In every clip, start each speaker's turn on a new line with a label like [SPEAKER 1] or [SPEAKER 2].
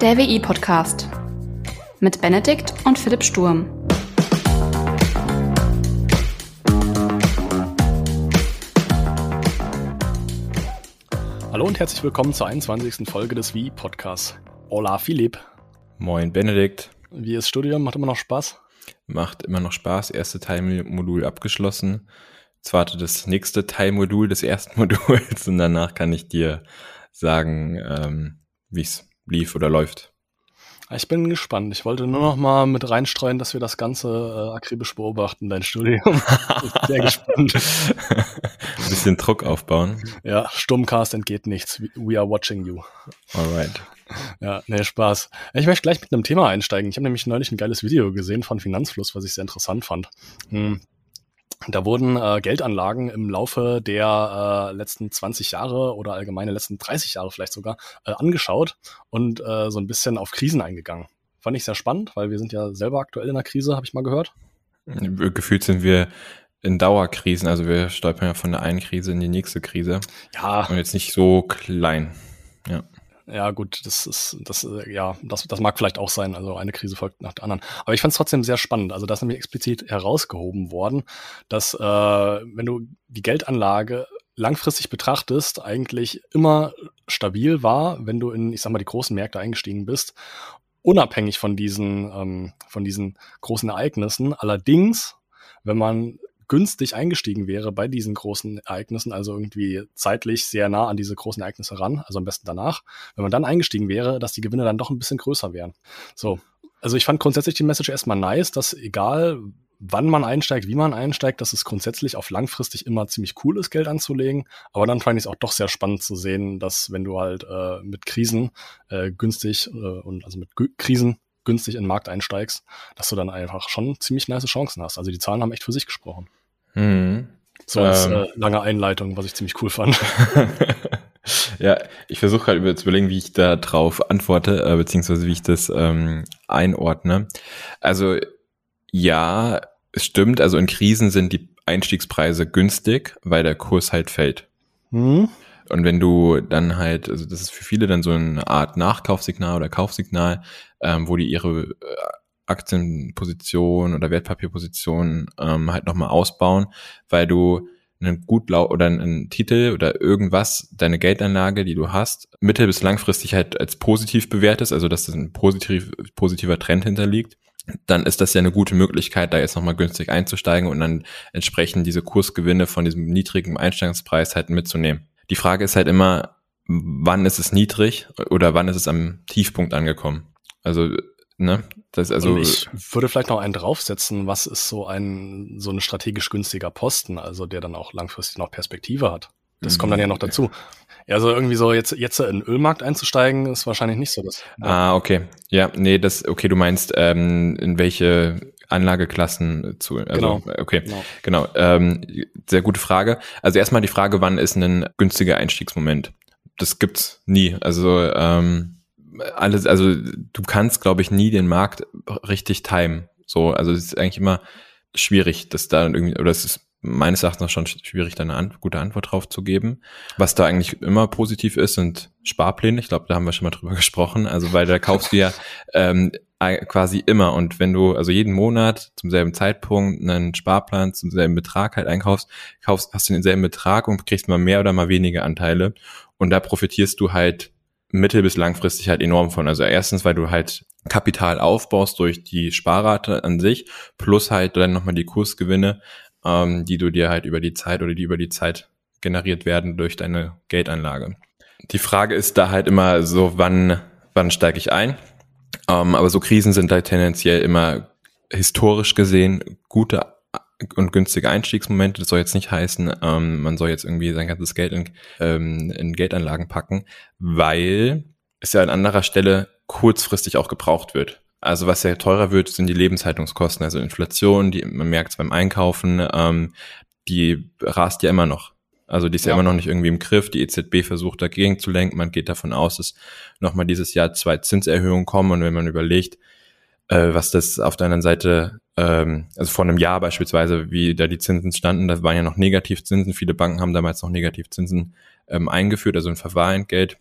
[SPEAKER 1] Der WI-Podcast mit Benedikt und Philipp Sturm.
[SPEAKER 2] Hallo und herzlich willkommen zur 21. Folge des WI-Podcasts. Hola Philipp.
[SPEAKER 3] Moin Benedikt.
[SPEAKER 2] Wie ist Studium? Macht immer noch Spaß?
[SPEAKER 3] Macht immer noch Spaß. Erste Teilmodul abgeschlossen. Jetzt wartet das nächste Teilmodul des ersten Moduls und danach kann ich dir sagen, ähm, wie es lief oder läuft.
[SPEAKER 2] Ich bin gespannt. Ich wollte nur noch mal mit reinstreuen, dass wir das Ganze äh, akribisch beobachten, dein Studium. Sehr gespannt.
[SPEAKER 3] Ein bisschen Druck aufbauen.
[SPEAKER 2] Ja, Sturmcast entgeht nichts. We are watching you.
[SPEAKER 3] Alright.
[SPEAKER 2] Ja, nee, Spaß. Ich möchte gleich mit einem Thema einsteigen. Ich habe nämlich neulich ein geiles Video gesehen von Finanzfluss, was ich sehr interessant fand. Hm. Da wurden äh, Geldanlagen im Laufe der äh, letzten 20 Jahre oder allgemeine letzten 30 Jahre vielleicht sogar äh, angeschaut und äh, so ein bisschen auf Krisen eingegangen. Fand ich sehr spannend, weil wir sind ja selber aktuell in einer Krise, habe ich mal gehört.
[SPEAKER 3] Gefühlt sind wir in Dauerkrisen, also wir stolpern ja von der einen Krise in die nächste Krise.
[SPEAKER 2] Ja.
[SPEAKER 3] Und jetzt nicht so klein. Ja.
[SPEAKER 2] Ja, gut, das ist, das, äh, ja, das, das mag vielleicht auch sein. Also eine Krise folgt nach der anderen. Aber ich fand es trotzdem sehr spannend. Also da ist nämlich explizit herausgehoben worden, dass äh, wenn du die Geldanlage langfristig betrachtest, eigentlich immer stabil war, wenn du in, ich sag mal, die großen Märkte eingestiegen bist, unabhängig von diesen, ähm, von diesen großen Ereignissen. Allerdings, wenn man günstig eingestiegen wäre bei diesen großen Ereignissen, also irgendwie zeitlich sehr nah an diese großen Ereignisse ran, also am besten danach, wenn man dann eingestiegen wäre, dass die Gewinne dann doch ein bisschen größer wären. So. Also ich fand grundsätzlich die Message erstmal nice, dass egal wann man einsteigt, wie man einsteigt, dass es grundsätzlich auf langfristig immer ziemlich cool ist, Geld anzulegen. Aber dann fand ich es auch doch sehr spannend zu sehen, dass wenn du halt äh, mit Krisen äh, günstig äh, und also mit G Krisen günstig in den Markt einsteigst, dass du dann einfach schon ziemlich nice Chancen hast. Also die Zahlen haben echt für sich gesprochen.
[SPEAKER 3] Mhm.
[SPEAKER 2] So als ähm. äh, lange Einleitung, was ich ziemlich cool fand.
[SPEAKER 3] ja, ich versuche gerade halt zu überlegen, wie ich da drauf antworte, äh, beziehungsweise wie ich das ähm, einordne. Also ja, es stimmt, also in Krisen sind die Einstiegspreise günstig, weil der Kurs halt fällt. Mhm. Und wenn du dann halt, also das ist für viele dann so eine Art Nachkaufsignal oder Kaufsignal, ähm, wo die ihre Aktienposition oder Wertpapierposition ähm, halt nochmal ausbauen, weil du einen gut oder einen Titel oder irgendwas, deine Geldanlage, die du hast, mittel- bis langfristig halt als positiv bewertest, also dass das ein positiv, positiver Trend hinterliegt, dann ist das ja eine gute Möglichkeit, da jetzt nochmal günstig einzusteigen und dann entsprechend diese Kursgewinne von diesem niedrigen Einsteigungspreis halt mitzunehmen. Die Frage ist halt immer, wann ist es niedrig oder wann ist es am Tiefpunkt angekommen? Also Ne?
[SPEAKER 2] Das also Und ich würde vielleicht noch einen draufsetzen, was ist so ein so ein strategisch günstiger Posten, also der dann auch langfristig noch Perspektive hat. Das mhm. kommt dann ja noch dazu. Ja, also irgendwie so jetzt jetzt in den Ölmarkt einzusteigen, ist wahrscheinlich nicht so das.
[SPEAKER 3] Ja. Ah, okay. Ja, nee, das okay, du meinst ähm, in welche Anlageklassen zu also, genau. okay genau, genau. Ähm, sehr gute Frage also erstmal die Frage wann ist ein günstiger Einstiegsmoment das gibt's nie also ähm, alles, also du kannst, glaube ich, nie den Markt richtig timen. So, also es ist eigentlich immer schwierig, dass da irgendwie, oder es ist meines Erachtens schon schwierig, da eine an, gute Antwort drauf zu geben. Was da eigentlich immer positiv ist, sind Sparpläne. Ich glaube, da haben wir schon mal drüber gesprochen. Also weil da kaufst du ja ähm, quasi immer und wenn du also jeden Monat zum selben Zeitpunkt einen Sparplan zum selben Betrag halt einkaufst, kaufst, hast du denselben Betrag und kriegst mal mehr oder mal weniger Anteile und da profitierst du halt mittel- bis langfristig halt enorm von. Also erstens, weil du halt Kapital aufbaust durch die Sparrate an sich, plus halt dann nochmal die Kursgewinne, ähm, die du dir halt über die Zeit oder die über die Zeit generiert werden durch deine Geldanlage. Die Frage ist da halt immer so, wann, wann steige ich ein? Ähm, aber so Krisen sind halt tendenziell immer historisch gesehen gute und günstige Einstiegsmomente. Das soll jetzt nicht heißen, ähm, man soll jetzt irgendwie sein ganzes Geld in, ähm, in Geldanlagen packen, weil es ja an anderer Stelle kurzfristig auch gebraucht wird. Also was ja teurer wird, sind die Lebenshaltungskosten, also Inflation, die man merkt es beim Einkaufen, ähm, die rast ja immer noch. Also die ist ja. ja immer noch nicht irgendwie im Griff. Die EZB versucht dagegen zu lenken. Man geht davon aus, dass nochmal dieses Jahr zwei Zinserhöhungen kommen. Und wenn man überlegt, äh, was das auf der anderen Seite, ähm, also vor einem Jahr beispielsweise, wie da die Zinsen standen, das waren ja noch Negativzinsen. Viele Banken haben damals noch Negativzinsen ähm, eingeführt, also ein Verwahrentgelt.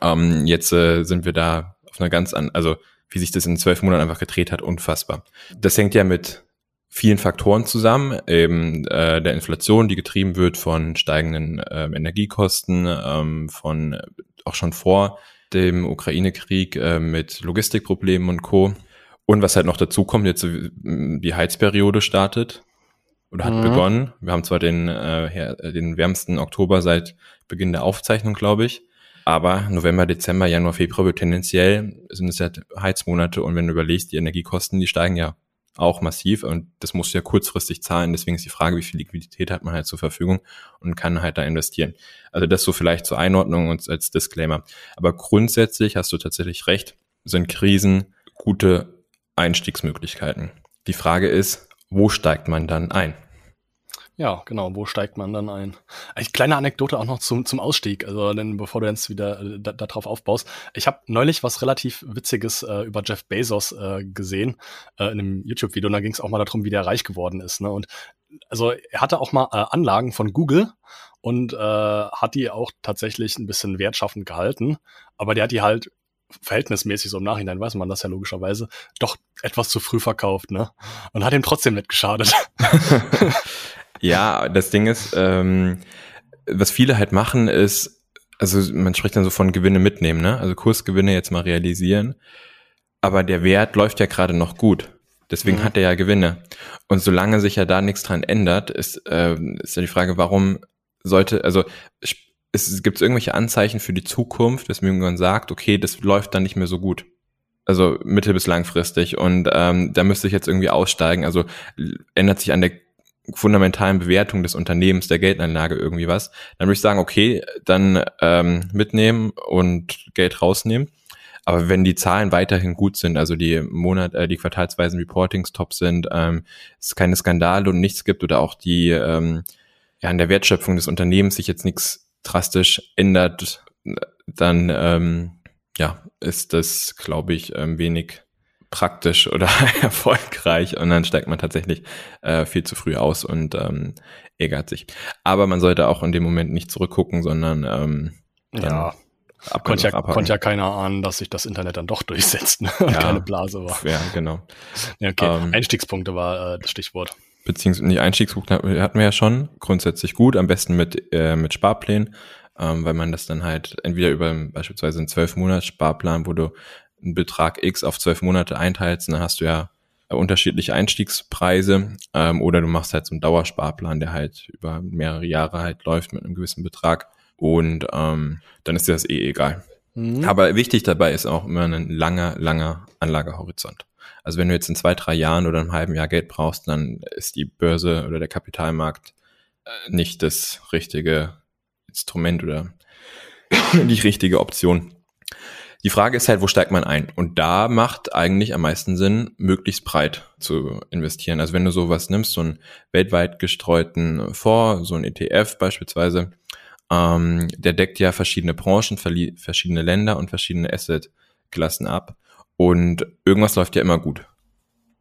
[SPEAKER 3] Ähm, jetzt äh, sind wir da auf einer ganz an, also wie sich das in zwölf Monaten einfach gedreht hat, unfassbar. Das hängt ja mit vielen Faktoren zusammen, eben äh, der Inflation, die getrieben wird von steigenden äh, Energiekosten, ähm, von auch schon vor dem Ukraine-Krieg äh, mit Logistikproblemen und Co. Und was halt noch dazu kommt, jetzt die Heizperiode startet oder hat mhm. begonnen. Wir haben zwar den, äh, den wärmsten Oktober seit Beginn der Aufzeichnung, glaube ich. Aber November, Dezember, Januar, Februar wird tendenziell sind es ja Heizmonate und wenn du überlegst, die Energiekosten, die steigen ja auch massiv und das musst du ja kurzfristig zahlen. Deswegen ist die Frage, wie viel Liquidität hat man halt zur Verfügung und kann halt da investieren. Also das so vielleicht zur Einordnung und als Disclaimer. Aber grundsätzlich hast du tatsächlich recht, sind Krisen gute Einstiegsmöglichkeiten. Die Frage ist, wo steigt man dann ein?
[SPEAKER 2] Ja, genau. Wo steigt man dann ein? Eine kleine Anekdote auch noch zum, zum Ausstieg, also denn bevor du jetzt wieder äh, da, da drauf aufbaust. Ich habe neulich was relativ Witziges äh, über Jeff Bezos äh, gesehen äh, in einem YouTube-Video und da ging es auch mal darum, wie der reich geworden ist. Ne? Und also er hatte auch mal äh, Anlagen von Google und äh, hat die auch tatsächlich ein bisschen wertschaffend gehalten, aber der hat die halt verhältnismäßig so im Nachhinein weiß man das ja logischerweise, doch etwas zu früh verkauft, ne? Und hat ihm trotzdem nicht geschadet.
[SPEAKER 3] Ja, das Ding ist, ähm, was viele halt machen, ist, also man spricht dann so von Gewinne mitnehmen, ne? Also Kursgewinne jetzt mal realisieren. Aber der Wert läuft ja gerade noch gut. Deswegen mhm. hat er ja Gewinne. Und solange sich ja da nichts dran ändert, ist, äh, ist ja die Frage, warum sollte, also es gibt irgendwelche Anzeichen für die Zukunft, weswegen man sagt, okay, das läuft dann nicht mehr so gut. Also mittel- bis langfristig. Und ähm, da müsste ich jetzt irgendwie aussteigen. Also ändert sich an der fundamentalen Bewertung des Unternehmens, der Geldanlage irgendwie was, dann würde ich sagen, okay, dann ähm, mitnehmen und Geld rausnehmen. Aber wenn die Zahlen weiterhin gut sind, also die Monat, äh, die quartalsweisen Reportings top sind, ähm, es keine Skandale und nichts gibt oder auch die ähm, ja an der Wertschöpfung des Unternehmens sich jetzt nichts drastisch ändert, dann ähm, ja ist das, glaube ich, ähm, wenig praktisch oder erfolgreich und dann steigt man tatsächlich äh, viel zu früh aus und ähm, ärgert sich. Aber man sollte auch in dem Moment nicht zurückgucken, sondern ähm,
[SPEAKER 2] ja. Konnte ja, konnte ja keiner ahnen, dass sich das Internet dann doch durchsetzt ne? und ja, keine Blase war.
[SPEAKER 3] Ja, genau.
[SPEAKER 2] Ja, okay. Ähm, Einstiegspunkte war äh, das Stichwort.
[SPEAKER 3] Beziehungsweise die Einstiegspunkte hatten wir ja schon grundsätzlich gut, am besten mit, äh, mit Sparplänen, ähm, weil man das dann halt entweder über beispielsweise einen zwölf Monats Sparplan, wo du einen Betrag X auf zwölf Monate einteilst, dann hast du ja unterschiedliche Einstiegspreise ähm, oder du machst halt so einen Dauersparplan, der halt über mehrere Jahre halt läuft mit einem gewissen Betrag und ähm, dann ist dir das eh egal. Mhm. Aber wichtig dabei ist auch immer ein langer, langer Anlagehorizont. Also wenn du jetzt in zwei, drei Jahren oder einem halben Jahr Geld brauchst, dann ist die Börse oder der Kapitalmarkt äh, nicht das richtige Instrument oder die richtige Option. Die Frage ist halt, wo steigt man ein? Und da macht eigentlich am meisten Sinn, möglichst breit zu investieren. Also wenn du sowas nimmst, so einen weltweit gestreuten Fonds, so ein ETF beispielsweise, ähm, der deckt ja verschiedene Branchen, verschiedene Länder und verschiedene Assetklassen ab. Und irgendwas läuft ja immer gut.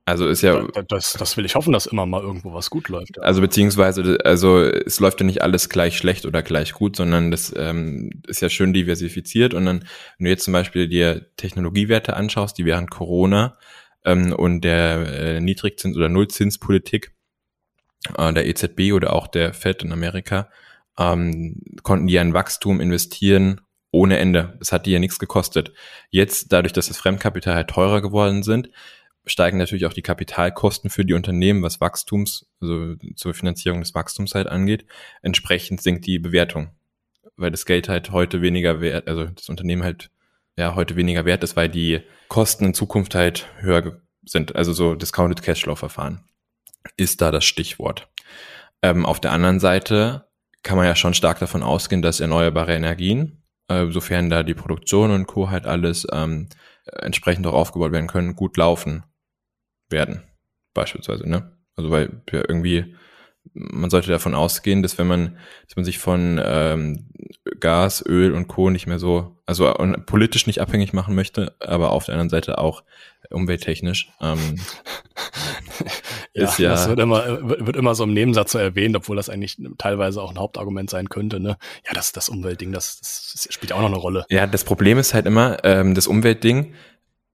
[SPEAKER 3] Also ist ja.
[SPEAKER 2] Das, das will ich hoffen, dass immer mal irgendwo was gut läuft.
[SPEAKER 3] Also beziehungsweise, also es läuft ja nicht alles gleich schlecht oder gleich gut, sondern das ähm, ist ja schön diversifiziert. Und dann, wenn du jetzt zum Beispiel dir Technologiewerte anschaust, die während Corona ähm, und der äh, Niedrigzins- oder Nullzinspolitik äh, der EZB oder auch der Fed in Amerika, ähm, konnten die ja in Wachstum investieren ohne Ende. Das hat die ja nichts gekostet. Jetzt, dadurch, dass das Fremdkapital halt teurer geworden sind, steigen natürlich auch die Kapitalkosten für die Unternehmen, was Wachstums, also zur Finanzierung des Wachstums halt angeht. Entsprechend sinkt die Bewertung, weil das Geld halt heute weniger wert, also das Unternehmen halt ja heute weniger wert ist, weil die Kosten in Zukunft halt höher sind. Also so Discounted Cashflow Verfahren ist da das Stichwort. Ähm, auf der anderen Seite kann man ja schon stark davon ausgehen, dass erneuerbare Energien, äh, sofern da die Produktion und Co. halt alles ähm, entsprechend auch aufgebaut werden können, gut laufen werden, beispielsweise, ne? Also weil ja irgendwie, man sollte davon ausgehen, dass wenn man, dass man sich von ähm, Gas, Öl und Co. nicht mehr so, also politisch nicht abhängig machen möchte, aber auf der anderen Seite auch umwelttechnisch. Ähm,
[SPEAKER 2] ja, ja, das wird immer, wird immer so im Nebensatz so erwähnt, obwohl das eigentlich teilweise auch ein Hauptargument sein könnte. Ne? Ja, das, das Umweltding, das, das spielt auch noch eine Rolle.
[SPEAKER 3] Ja, das Problem ist halt immer, ähm, das Umweltding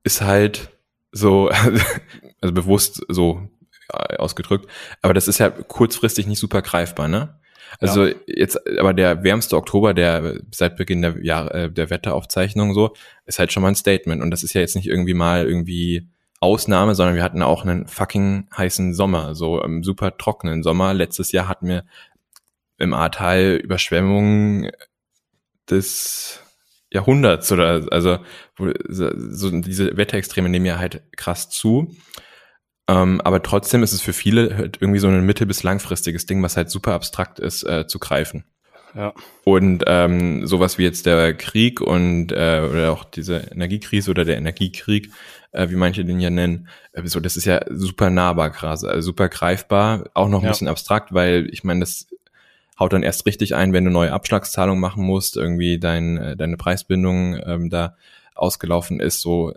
[SPEAKER 3] ist halt so, also bewusst so äh, ausgedrückt, aber das ist ja kurzfristig nicht super greifbar, ne? Also ja. jetzt, aber der wärmste Oktober, der seit Beginn der Jahr, äh, der Wetteraufzeichnung so, ist halt schon mal ein Statement. Und das ist ja jetzt nicht irgendwie mal irgendwie Ausnahme, sondern wir hatten auch einen fucking heißen Sommer, so einen super trockenen Sommer. Letztes Jahr hatten wir im Ahrtal Überschwemmungen des Jahrhunderts oder also so diese Wetterextreme nehmen ja halt krass zu. Ähm, aber trotzdem ist es für viele halt irgendwie so ein mittel- bis langfristiges Ding, was halt super abstrakt ist, äh, zu greifen. Ja. Und ähm, sowas wie jetzt der Krieg und äh, oder auch diese Energiekrise oder der Energiekrieg, äh, wie manche den ja nennen, äh, so das ist ja super nahbar krass, also super greifbar, auch noch ein ja. bisschen abstrakt, weil ich meine, das haut dann erst richtig ein, wenn du neue Abschlagszahlungen machen musst, irgendwie dein, äh, deine Preisbindung ähm, da ausgelaufen ist, so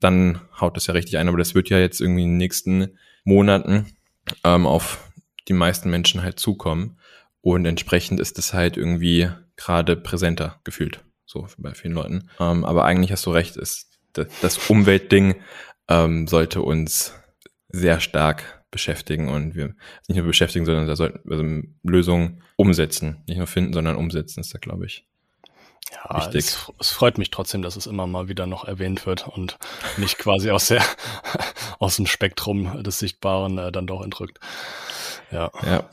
[SPEAKER 3] dann haut das ja richtig ein. Aber das wird ja jetzt irgendwie in den nächsten Monaten ähm, auf die meisten Menschen halt zukommen. Und entsprechend ist es halt irgendwie gerade präsenter gefühlt, so bei vielen Leuten. Ähm, aber eigentlich hast du recht, ist das Umweltding ähm, sollte uns sehr stark beschäftigen und wir nicht nur beschäftigen, sondern da sollten wir also Lösungen umsetzen. Nicht nur finden, sondern umsetzen ist da, glaube ich.
[SPEAKER 2] Ja, wichtig. Es, es, freut mich trotzdem, dass es immer mal wieder noch erwähnt wird und nicht quasi aus der aus dem Spektrum des Sichtbaren äh, dann doch entrückt. Ja. Ja.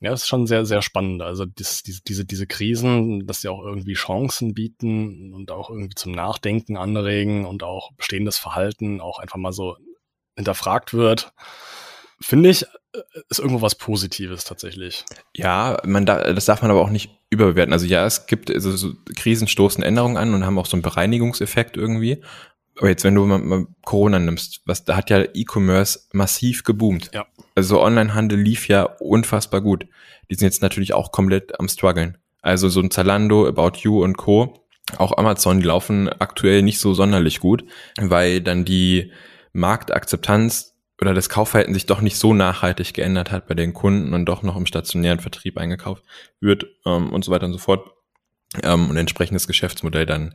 [SPEAKER 2] Ja, das ist schon sehr, sehr spannend. Also das, diese, diese, diese Krisen, dass sie auch irgendwie Chancen bieten und auch irgendwie zum Nachdenken anregen und auch bestehendes Verhalten auch einfach mal so hinterfragt wird, finde ich, äh, ist irgendwo was Positives tatsächlich.
[SPEAKER 3] Ja, man da, das darf man aber auch nicht überbewerten. Also ja, es gibt also so Krisen stoßen Änderungen an und haben auch so einen Bereinigungseffekt irgendwie. Aber jetzt, wenn du mal, mal Corona nimmst, was da hat ja E-Commerce massiv geboomt. Ja. Also Onlinehandel lief ja unfassbar gut. Die sind jetzt natürlich auch komplett am struggeln. Also so ein Zalando, About You und Co. Auch Amazon, die laufen aktuell nicht so sonderlich gut, weil dann die Marktakzeptanz oder das Kaufverhalten sich doch nicht so nachhaltig geändert hat bei den Kunden und doch noch im stationären Vertrieb eingekauft wird ähm, und so weiter und so fort ähm, und entsprechendes Geschäftsmodell dann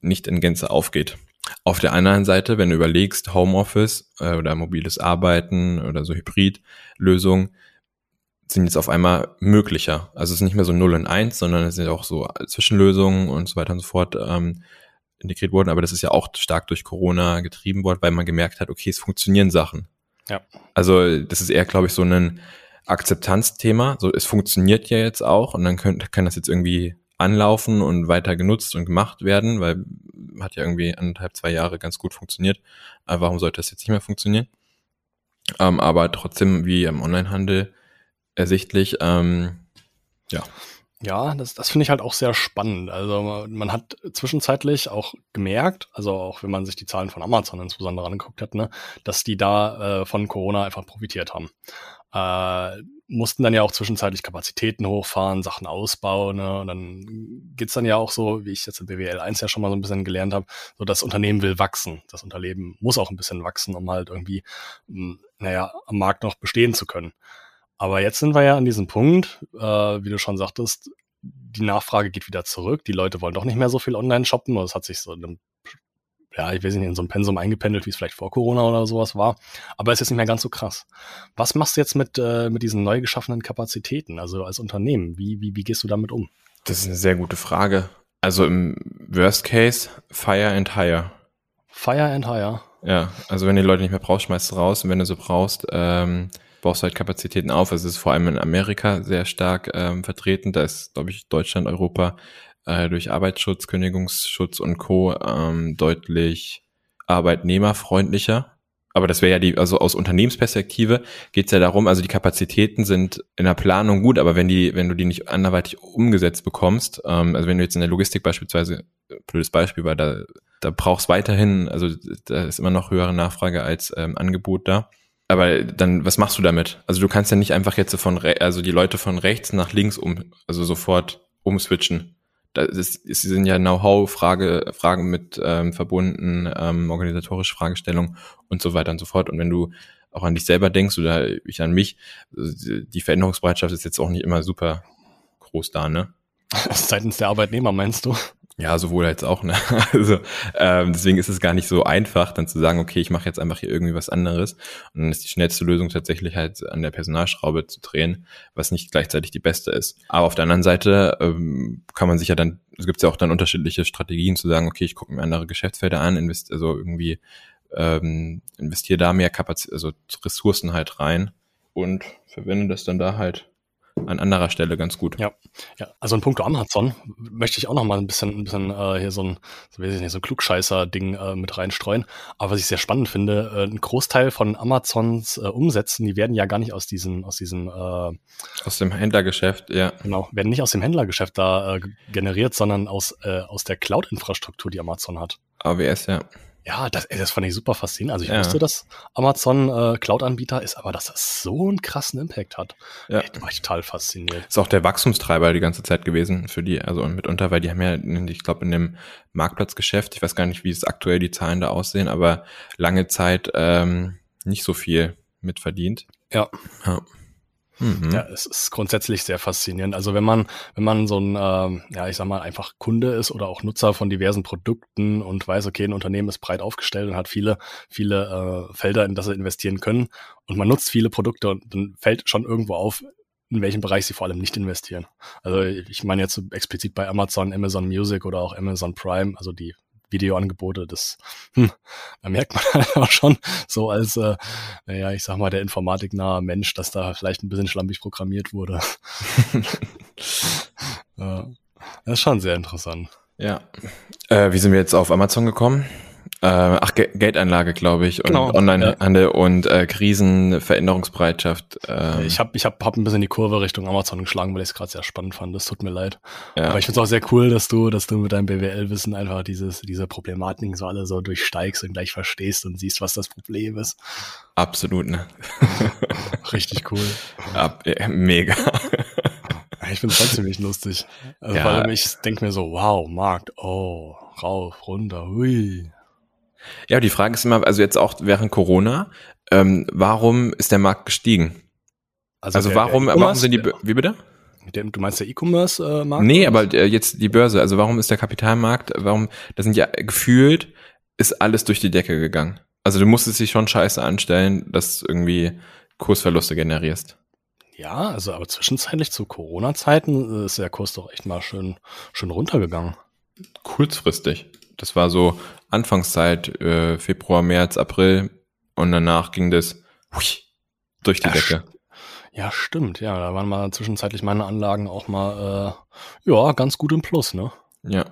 [SPEAKER 3] nicht in Gänze aufgeht. Auf der anderen Seite, wenn du überlegst, Homeoffice äh, oder mobiles Arbeiten oder so Hybrid-Lösungen sind jetzt auf einmal möglicher. Also es ist nicht mehr so 0 und 1, sondern es sind auch so Zwischenlösungen und so weiter und so fort ähm, integriert worden, aber das ist ja auch stark durch Corona getrieben worden, weil man gemerkt hat, okay, es funktionieren Sachen. Ja. Also das ist eher, glaube ich, so ein Akzeptanzthema. So, es funktioniert ja jetzt auch und dann könnt, kann das jetzt irgendwie anlaufen und weiter genutzt und gemacht werden, weil hat ja irgendwie anderthalb, zwei Jahre ganz gut funktioniert. Aber warum sollte das jetzt nicht mehr funktionieren? Ähm, aber trotzdem wie im Onlinehandel ersichtlich, ähm, ja,
[SPEAKER 2] ja, das, das finde ich halt auch sehr spannend. Also man hat zwischenzeitlich auch gemerkt, also auch wenn man sich die Zahlen von Amazon insbesondere angeguckt hat, ne, dass die da äh, von Corona einfach profitiert haben. Äh, mussten dann ja auch zwischenzeitlich Kapazitäten hochfahren, Sachen ausbauen. Ne? Und dann geht's dann ja auch so, wie ich jetzt in BWL 1 ja schon mal so ein bisschen gelernt habe, so das Unternehmen will wachsen. Das Unternehmen muss auch ein bisschen wachsen, um halt irgendwie, mh, hm, naja, am Markt noch bestehen zu können. Aber jetzt sind wir ja an diesem Punkt, äh, wie du schon sagtest, die Nachfrage geht wieder zurück. Die Leute wollen doch nicht mehr so viel online shoppen. Das hat sich so in einem, ja, ich weiß nicht, in so einem Pensum eingependelt, wie es vielleicht vor Corona oder sowas war. Aber es ist nicht mehr ganz so krass. Was machst du jetzt mit, äh, mit diesen neu geschaffenen Kapazitäten, also als Unternehmen? Wie, wie, wie gehst du damit um?
[SPEAKER 3] Das ist eine sehr gute Frage. Also im Worst Case, fire and hire.
[SPEAKER 2] Fire and hire.
[SPEAKER 3] Ja, also wenn du die Leute nicht mehr brauchst, schmeißt du raus. Und wenn du sie brauchst, ähm, baust halt Kapazitäten auf. Es ist vor allem in Amerika sehr stark ähm, vertreten. Da ist, glaube ich, Deutschland, Europa äh, durch Arbeitsschutz, Kündigungsschutz und Co. Ähm, deutlich arbeitnehmerfreundlicher. Aber das wäre ja die, also aus Unternehmensperspektive geht es ja darum, also die Kapazitäten sind in der Planung gut, aber wenn die, wenn du die nicht anderweitig umgesetzt bekommst, ähm, also wenn du jetzt in der Logistik beispielsweise, blödes Beispiel, weil da, da brauchst weiterhin, also da ist immer noch höhere Nachfrage als ähm, Angebot da aber dann, was machst du damit? Also du kannst ja nicht einfach jetzt von, also die Leute von rechts nach links um, also sofort umswitchen. da ist, sind ja Know-how-Frage, Fragen mit ähm, verbunden, ähm, organisatorische Fragestellungen und so weiter und so fort. Und wenn du auch an dich selber denkst oder ich an mich, die Veränderungsbereitschaft ist jetzt auch nicht immer super groß da, ne?
[SPEAKER 2] Seitens der Arbeitnehmer meinst du?
[SPEAKER 3] Ja, sowohl als auch. Ne? Also ähm, deswegen ist es gar nicht so einfach, dann zu sagen, okay, ich mache jetzt einfach hier irgendwie was anderes. Und dann ist die schnellste Lösung tatsächlich halt an der Personalschraube zu drehen, was nicht gleichzeitig die beste ist. Aber auf der anderen Seite ähm, kann man sich ja dann, es gibt ja auch dann unterschiedliche Strategien zu sagen, okay, ich gucke mir andere Geschäftsfelder an, invest also irgendwie ähm, investiere da mehr Kapazität, also Ressourcen halt rein und verwende das dann da halt an anderer Stelle ganz gut.
[SPEAKER 2] Ja, ja. also in puncto Amazon möchte ich auch noch mal ein bisschen, ein bisschen äh, hier so ein, so weiß ich nicht, so ein Klugscheißer-Ding äh, mit reinstreuen. Aber was ich sehr spannend finde, äh, ein Großteil von Amazons äh, Umsätzen, die werden ja gar nicht aus diesen, aus diesen äh,
[SPEAKER 3] aus dem Händlergeschäft, ja.
[SPEAKER 2] Genau, werden nicht aus dem Händlergeschäft da äh, generiert, sondern aus, äh, aus der Cloud-Infrastruktur, die Amazon hat.
[SPEAKER 3] AWS, ja.
[SPEAKER 2] Ja, das, ey, das fand ich super faszinierend. Also ich ja. wusste, dass Amazon äh, Cloud-Anbieter ist, aber dass das so einen krassen Impact hat, ja. ey, war ich total fasziniert.
[SPEAKER 3] Ist auch der Wachstumstreiber die ganze Zeit gewesen für die, also mitunter, weil die haben ja, ich glaube, in dem Marktplatzgeschäft, ich weiß gar nicht, wie es aktuell die Zahlen da aussehen, aber lange Zeit ähm, nicht so viel mitverdient.
[SPEAKER 2] Ja. ja. Mhm. Ja, es ist grundsätzlich sehr faszinierend. Also wenn man, wenn man so ein, äh, ja, ich sag mal, einfach Kunde ist oder auch Nutzer von diversen Produkten und weiß, okay, ein Unternehmen ist breit aufgestellt und hat viele, viele äh, Felder, in das sie investieren können und man nutzt viele Produkte und dann fällt schon irgendwo auf, in welchem Bereich sie vor allem nicht investieren. Also ich meine jetzt explizit bei Amazon, Amazon Music oder auch Amazon Prime, also die Videoangebote, das, hm, da merkt man halt auch schon so als, äh, naja, ich sag mal, der informatiknahe Mensch, dass da vielleicht ein bisschen schlampig programmiert wurde. ja, das ist schon sehr interessant.
[SPEAKER 3] Ja. Äh, wie sind wir jetzt auf Amazon gekommen? Äh, ach, Ge Geldanlage, glaube ich, und genau, Onlinehandel ja. und äh, Krisenveränderungsbereitschaft.
[SPEAKER 2] Äh. Ich habe ich hab, hab ein bisschen die Kurve Richtung Amazon geschlagen, weil ich es gerade sehr spannend fand. Das tut mir leid. Ja. Aber ich finde es auch sehr cool, dass du, dass du mit deinem BWL-Wissen einfach dieses, diese Problematiken so alle so durchsteigst und gleich verstehst und siehst, was das Problem ist.
[SPEAKER 3] Absolut, ne?
[SPEAKER 2] Richtig cool.
[SPEAKER 3] Ab, ja, mega.
[SPEAKER 2] Ich finde es halt ziemlich lustig. Also ja. Vor allem ich denke mir so, wow, Markt, oh, rauf, runter, hui.
[SPEAKER 3] Ja, die Frage ist immer, also jetzt auch während Corona, ähm, warum ist der Markt gestiegen? Also, also der, warum, der warum sind die, wie bitte?
[SPEAKER 2] Du meinst der E-Commerce-Markt?
[SPEAKER 3] nee, aber äh, jetzt die Börse. Also warum ist der Kapitalmarkt, warum, das sind ja gefühlt, ist alles durch die Decke gegangen. Also du musstest dich schon scheiße anstellen, dass du irgendwie Kursverluste generierst.
[SPEAKER 2] Ja, also aber zwischenzeitlich zu Corona-Zeiten ist der Kurs doch echt mal schön, schön runtergegangen.
[SPEAKER 3] Kurzfristig. Das war so Anfangszeit, äh, Februar, März, April und danach ging das hui, durch die ja, Decke.
[SPEAKER 2] Ja, stimmt. Ja, da waren mal zwischenzeitlich meine Anlagen auch mal äh, ja ganz gut im Plus, ne?
[SPEAKER 3] Ja,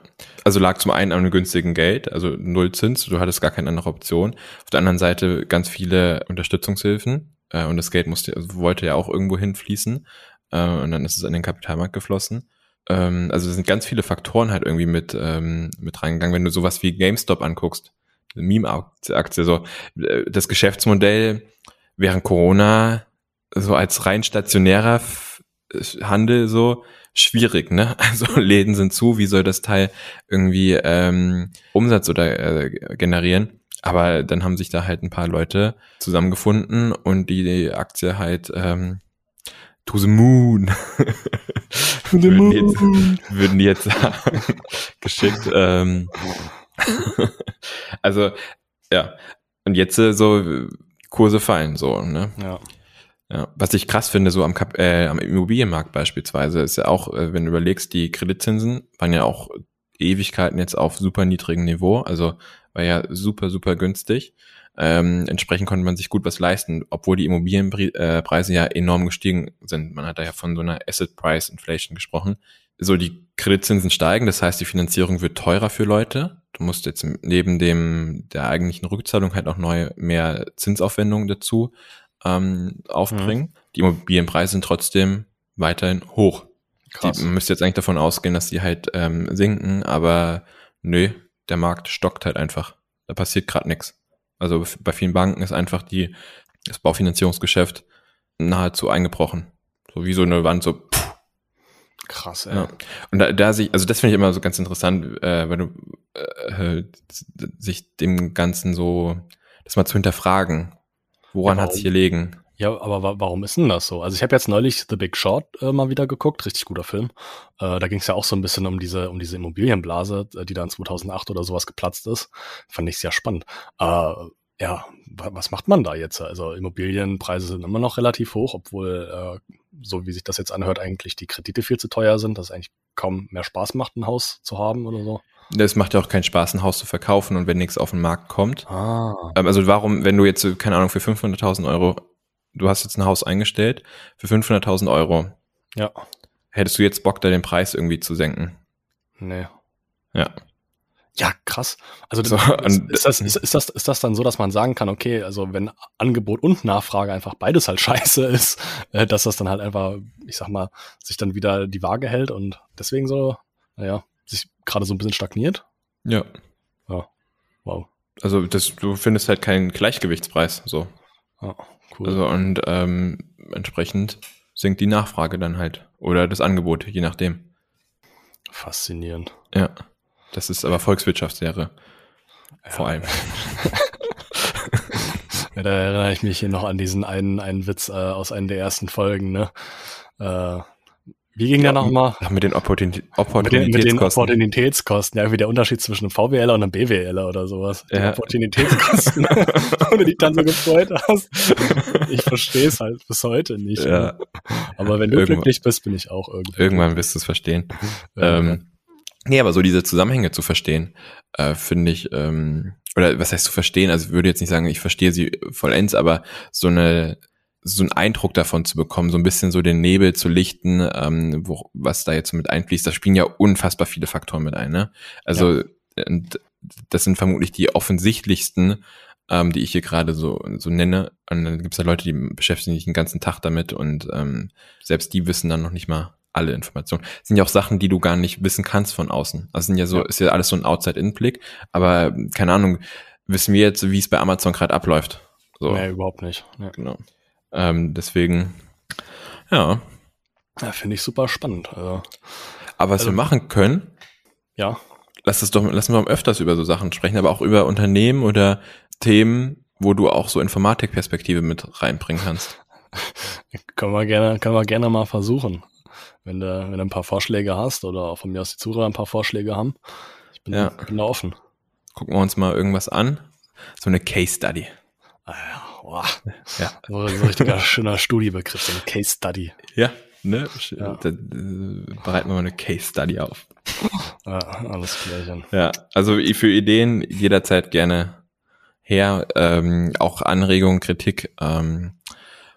[SPEAKER 3] also lag zum einen an einem günstigen Geld, also Nullzins, du hattest gar keine andere Option. Auf der anderen Seite ganz viele Unterstützungshilfen äh, und das Geld musste, also wollte ja auch irgendwo hinfließen äh, und dann ist es an den Kapitalmarkt geflossen ähm, also sind ganz viele Faktoren halt irgendwie mit, ähm, mit reingegangen. Wenn du sowas wie GameStop anguckst, Meme-Aktie, so äh, das Geschäftsmodell während Corona so als rein stationärer Handel so schwierig, ne? Also Läden sind zu, wie soll das Teil irgendwie ähm, Umsatz oder äh, generieren? Aber dann haben sich da halt ein paar Leute zusammengefunden und die, die Aktie halt ähm, To the moon. to the moon. Würden jetzt, würden jetzt sagen, geschickt. Ähm, also, ja. Und jetzt äh, so Kurse fallen, so, ne?
[SPEAKER 2] Ja.
[SPEAKER 3] Ja, was ich krass finde, so am, Kap äh, am Immobilienmarkt beispielsweise, ist ja auch, äh, wenn du überlegst, die Kreditzinsen waren ja auch Ewigkeiten jetzt auf super niedrigem Niveau, also war ja super, super günstig. Ähm, entsprechend konnte man sich gut was leisten, obwohl die Immobilienpreise ja enorm gestiegen sind. Man hat da ja von so einer Asset Price Inflation gesprochen. So, die Kreditzinsen steigen, das heißt, die Finanzierung wird teurer für Leute. Du musst jetzt neben dem der eigentlichen Rückzahlung halt auch neu mehr Zinsaufwendungen dazu ähm, aufbringen. Mhm. Die Immobilienpreise sind trotzdem weiterhin hoch. Krass. Die, man müsste jetzt eigentlich davon ausgehen, dass die halt ähm, sinken, aber nö, der Markt stockt halt einfach. Da passiert gerade nichts. Also bei vielen Banken ist einfach die, das Baufinanzierungsgeschäft nahezu eingebrochen. So wie so eine Wand, so. Pff.
[SPEAKER 2] Krass, ey.
[SPEAKER 3] Ja. Und da, da sich, also das finde ich immer so ganz interessant, äh, wenn du äh, sich dem Ganzen so, das mal zu hinterfragen. Woran ja, hat es hier liegen?
[SPEAKER 2] Ja, aber wa warum ist denn das so? Also ich habe jetzt neulich The Big Short äh, mal wieder geguckt, richtig guter Film. Äh, da ging es ja auch so ein bisschen um diese um diese Immobilienblase, äh, die dann 2008 oder sowas geplatzt ist. Fand ich sehr spannend. Äh, ja, was macht man da jetzt? Also Immobilienpreise sind immer noch relativ hoch, obwohl, äh, so wie sich das jetzt anhört, eigentlich die Kredite viel zu teuer sind, dass es eigentlich kaum mehr Spaß macht, ein Haus zu haben oder so.
[SPEAKER 3] Es macht ja auch keinen Spaß, ein Haus zu verkaufen und wenn nichts auf den Markt kommt. Ah. Ähm, also warum, wenn du jetzt, keine Ahnung, für 500.000 Euro du hast jetzt ein Haus eingestellt für 500.000 Euro.
[SPEAKER 2] Ja.
[SPEAKER 3] Hättest du jetzt Bock, da den Preis irgendwie zu senken?
[SPEAKER 2] Nee.
[SPEAKER 3] Ja.
[SPEAKER 2] Ja, krass. Also so, ist, ist, das, ist, ist, das, ist das dann so, dass man sagen kann, okay, also wenn Angebot und Nachfrage einfach beides halt scheiße ist, äh, dass das dann halt einfach, ich sag mal, sich dann wieder die Waage hält und deswegen so, naja, sich gerade so ein bisschen stagniert?
[SPEAKER 3] Ja.
[SPEAKER 2] Ja. Wow.
[SPEAKER 3] Also das, du findest halt keinen Gleichgewichtspreis, so.
[SPEAKER 2] Ja,
[SPEAKER 3] Cool. Also und ähm, entsprechend sinkt die Nachfrage dann halt oder das Angebot, je nachdem.
[SPEAKER 2] Faszinierend.
[SPEAKER 3] Ja, das ist aber Volkswirtschaftslehre. Ja. Vor allem.
[SPEAKER 2] ja, da erinnere ich mich hier noch an diesen einen, einen Witz äh, aus einer der ersten Folgen, ne? Äh, wie ging ja, der nochmal?
[SPEAKER 3] Mit den Opportun
[SPEAKER 2] Opportunitätskosten. Mit den, Opportunitätskosten. Ja, wie der Unterschied zwischen einem VWLer und einem BWLer oder sowas. Die ja. Opportunitätskosten. und du dich dann so gefreut hast. Ich verstehe es halt bis heute nicht. Ja. Ne? Aber wenn du Irgendwann, glücklich bist, bin ich auch
[SPEAKER 3] irgendwie. Irgendwann wirst du es verstehen. Ja, ähm, nee, aber so diese Zusammenhänge zu verstehen, äh, finde ich, ähm, oder was heißt zu verstehen? Also ich würde jetzt nicht sagen, ich verstehe sie vollends, aber so eine so einen Eindruck davon zu bekommen, so ein bisschen so den Nebel zu lichten, ähm, wo, was da jetzt mit einfließt. Da spielen ja unfassbar viele Faktoren mit ein. Ne? Also ja. das sind vermutlich die offensichtlichsten, ähm, die ich hier gerade so, so nenne. Und dann gibt es ja Leute, die beschäftigen sich den ganzen Tag damit und ähm, selbst die wissen dann noch nicht mal alle Informationen. Das sind ja auch Sachen, die du gar nicht wissen kannst von außen. Also sind ja so, ja. ist ja alles so ein Outside-In-Blick, aber keine Ahnung, wissen wir jetzt, wie es bei Amazon gerade abläuft. So.
[SPEAKER 2] Nee, überhaupt nicht.
[SPEAKER 3] Ja. Genau. Ähm, deswegen, ja.
[SPEAKER 2] Ja, finde ich super spannend. Also,
[SPEAKER 3] aber was also, wir machen können,
[SPEAKER 2] ja.
[SPEAKER 3] Lass es doch, lassen wir öfters über so Sachen sprechen, aber auch über Unternehmen oder Themen, wo du auch so Informatikperspektive mit reinbringen kannst.
[SPEAKER 2] können wir gerne, können wir gerne mal versuchen. Wenn du, wenn du ein paar Vorschläge hast oder von mir aus die Zuhörer ein paar Vorschläge haben. Ich bin, ja. bin da offen.
[SPEAKER 3] Gucken wir uns mal irgendwas an. So eine Case Study.
[SPEAKER 2] Ah, ja. Boah. Ja. So ein richtiger schöner Studiebegriff, so ein Case Study.
[SPEAKER 3] Ja, ne? Ja. Da, äh, bereiten wir mal eine Case Study auf.
[SPEAKER 2] Ja, alles klar.
[SPEAKER 3] Ja, also für Ideen jederzeit gerne her. Ähm, auch Anregungen, Kritik, ähm,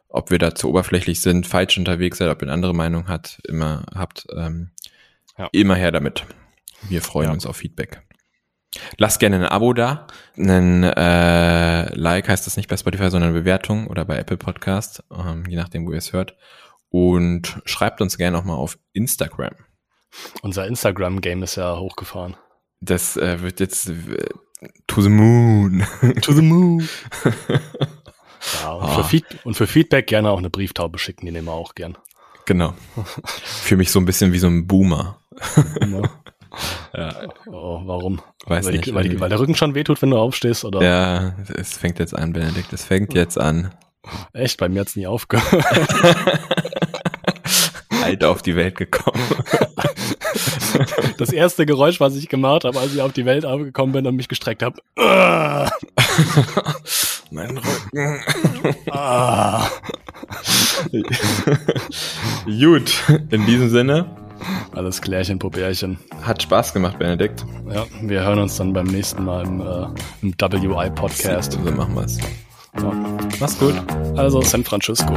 [SPEAKER 3] ob wir da zu oberflächlich sind, falsch unterwegs seid, ob ihr eine andere Meinung hat, immer habt, ähm, ja. immer her damit. Wir freuen ja. uns auf Feedback. Lasst gerne ein Abo da. Ein äh, Like heißt das nicht bei Spotify, sondern eine Bewertung oder bei Apple Podcast, ähm, je nachdem, wo ihr es hört. Und schreibt uns gerne auch mal auf Instagram.
[SPEAKER 2] Unser Instagram-Game ist ja hochgefahren.
[SPEAKER 3] Das äh, wird jetzt äh, to the moon.
[SPEAKER 2] to the moon. ja, und, oh. für und für Feedback gerne auch eine Brieftaube schicken, die nehmen wir auch gern.
[SPEAKER 3] Genau. Fühle mich so ein bisschen wie so ein Boomer.
[SPEAKER 2] Ja. Oh, warum?
[SPEAKER 3] Weiß
[SPEAKER 2] weil,
[SPEAKER 3] nicht,
[SPEAKER 2] die, weil, die, weil, der Rücken schon wehtut, wenn du aufstehst, oder?
[SPEAKER 3] Ja, es fängt jetzt an, Benedikt. Es fängt jetzt an.
[SPEAKER 2] Echt? Bei mir hat's nie aufgehört.
[SPEAKER 3] Alt auf die Welt gekommen.
[SPEAKER 2] Das erste Geräusch, was ich gemacht habe, als ich auf die Welt aufgekommen bin und mich gestreckt habe.
[SPEAKER 3] mein Rücken. ah. Gut, in diesem Sinne.
[SPEAKER 2] Alles Klärchen, Popärchen.
[SPEAKER 3] Hat Spaß gemacht, Benedikt.
[SPEAKER 2] Ja, wir hören uns dann beim nächsten Mal im, äh, im WI-Podcast.
[SPEAKER 3] So machen wir es.
[SPEAKER 2] Ja. Mach's gut. Also San Francisco.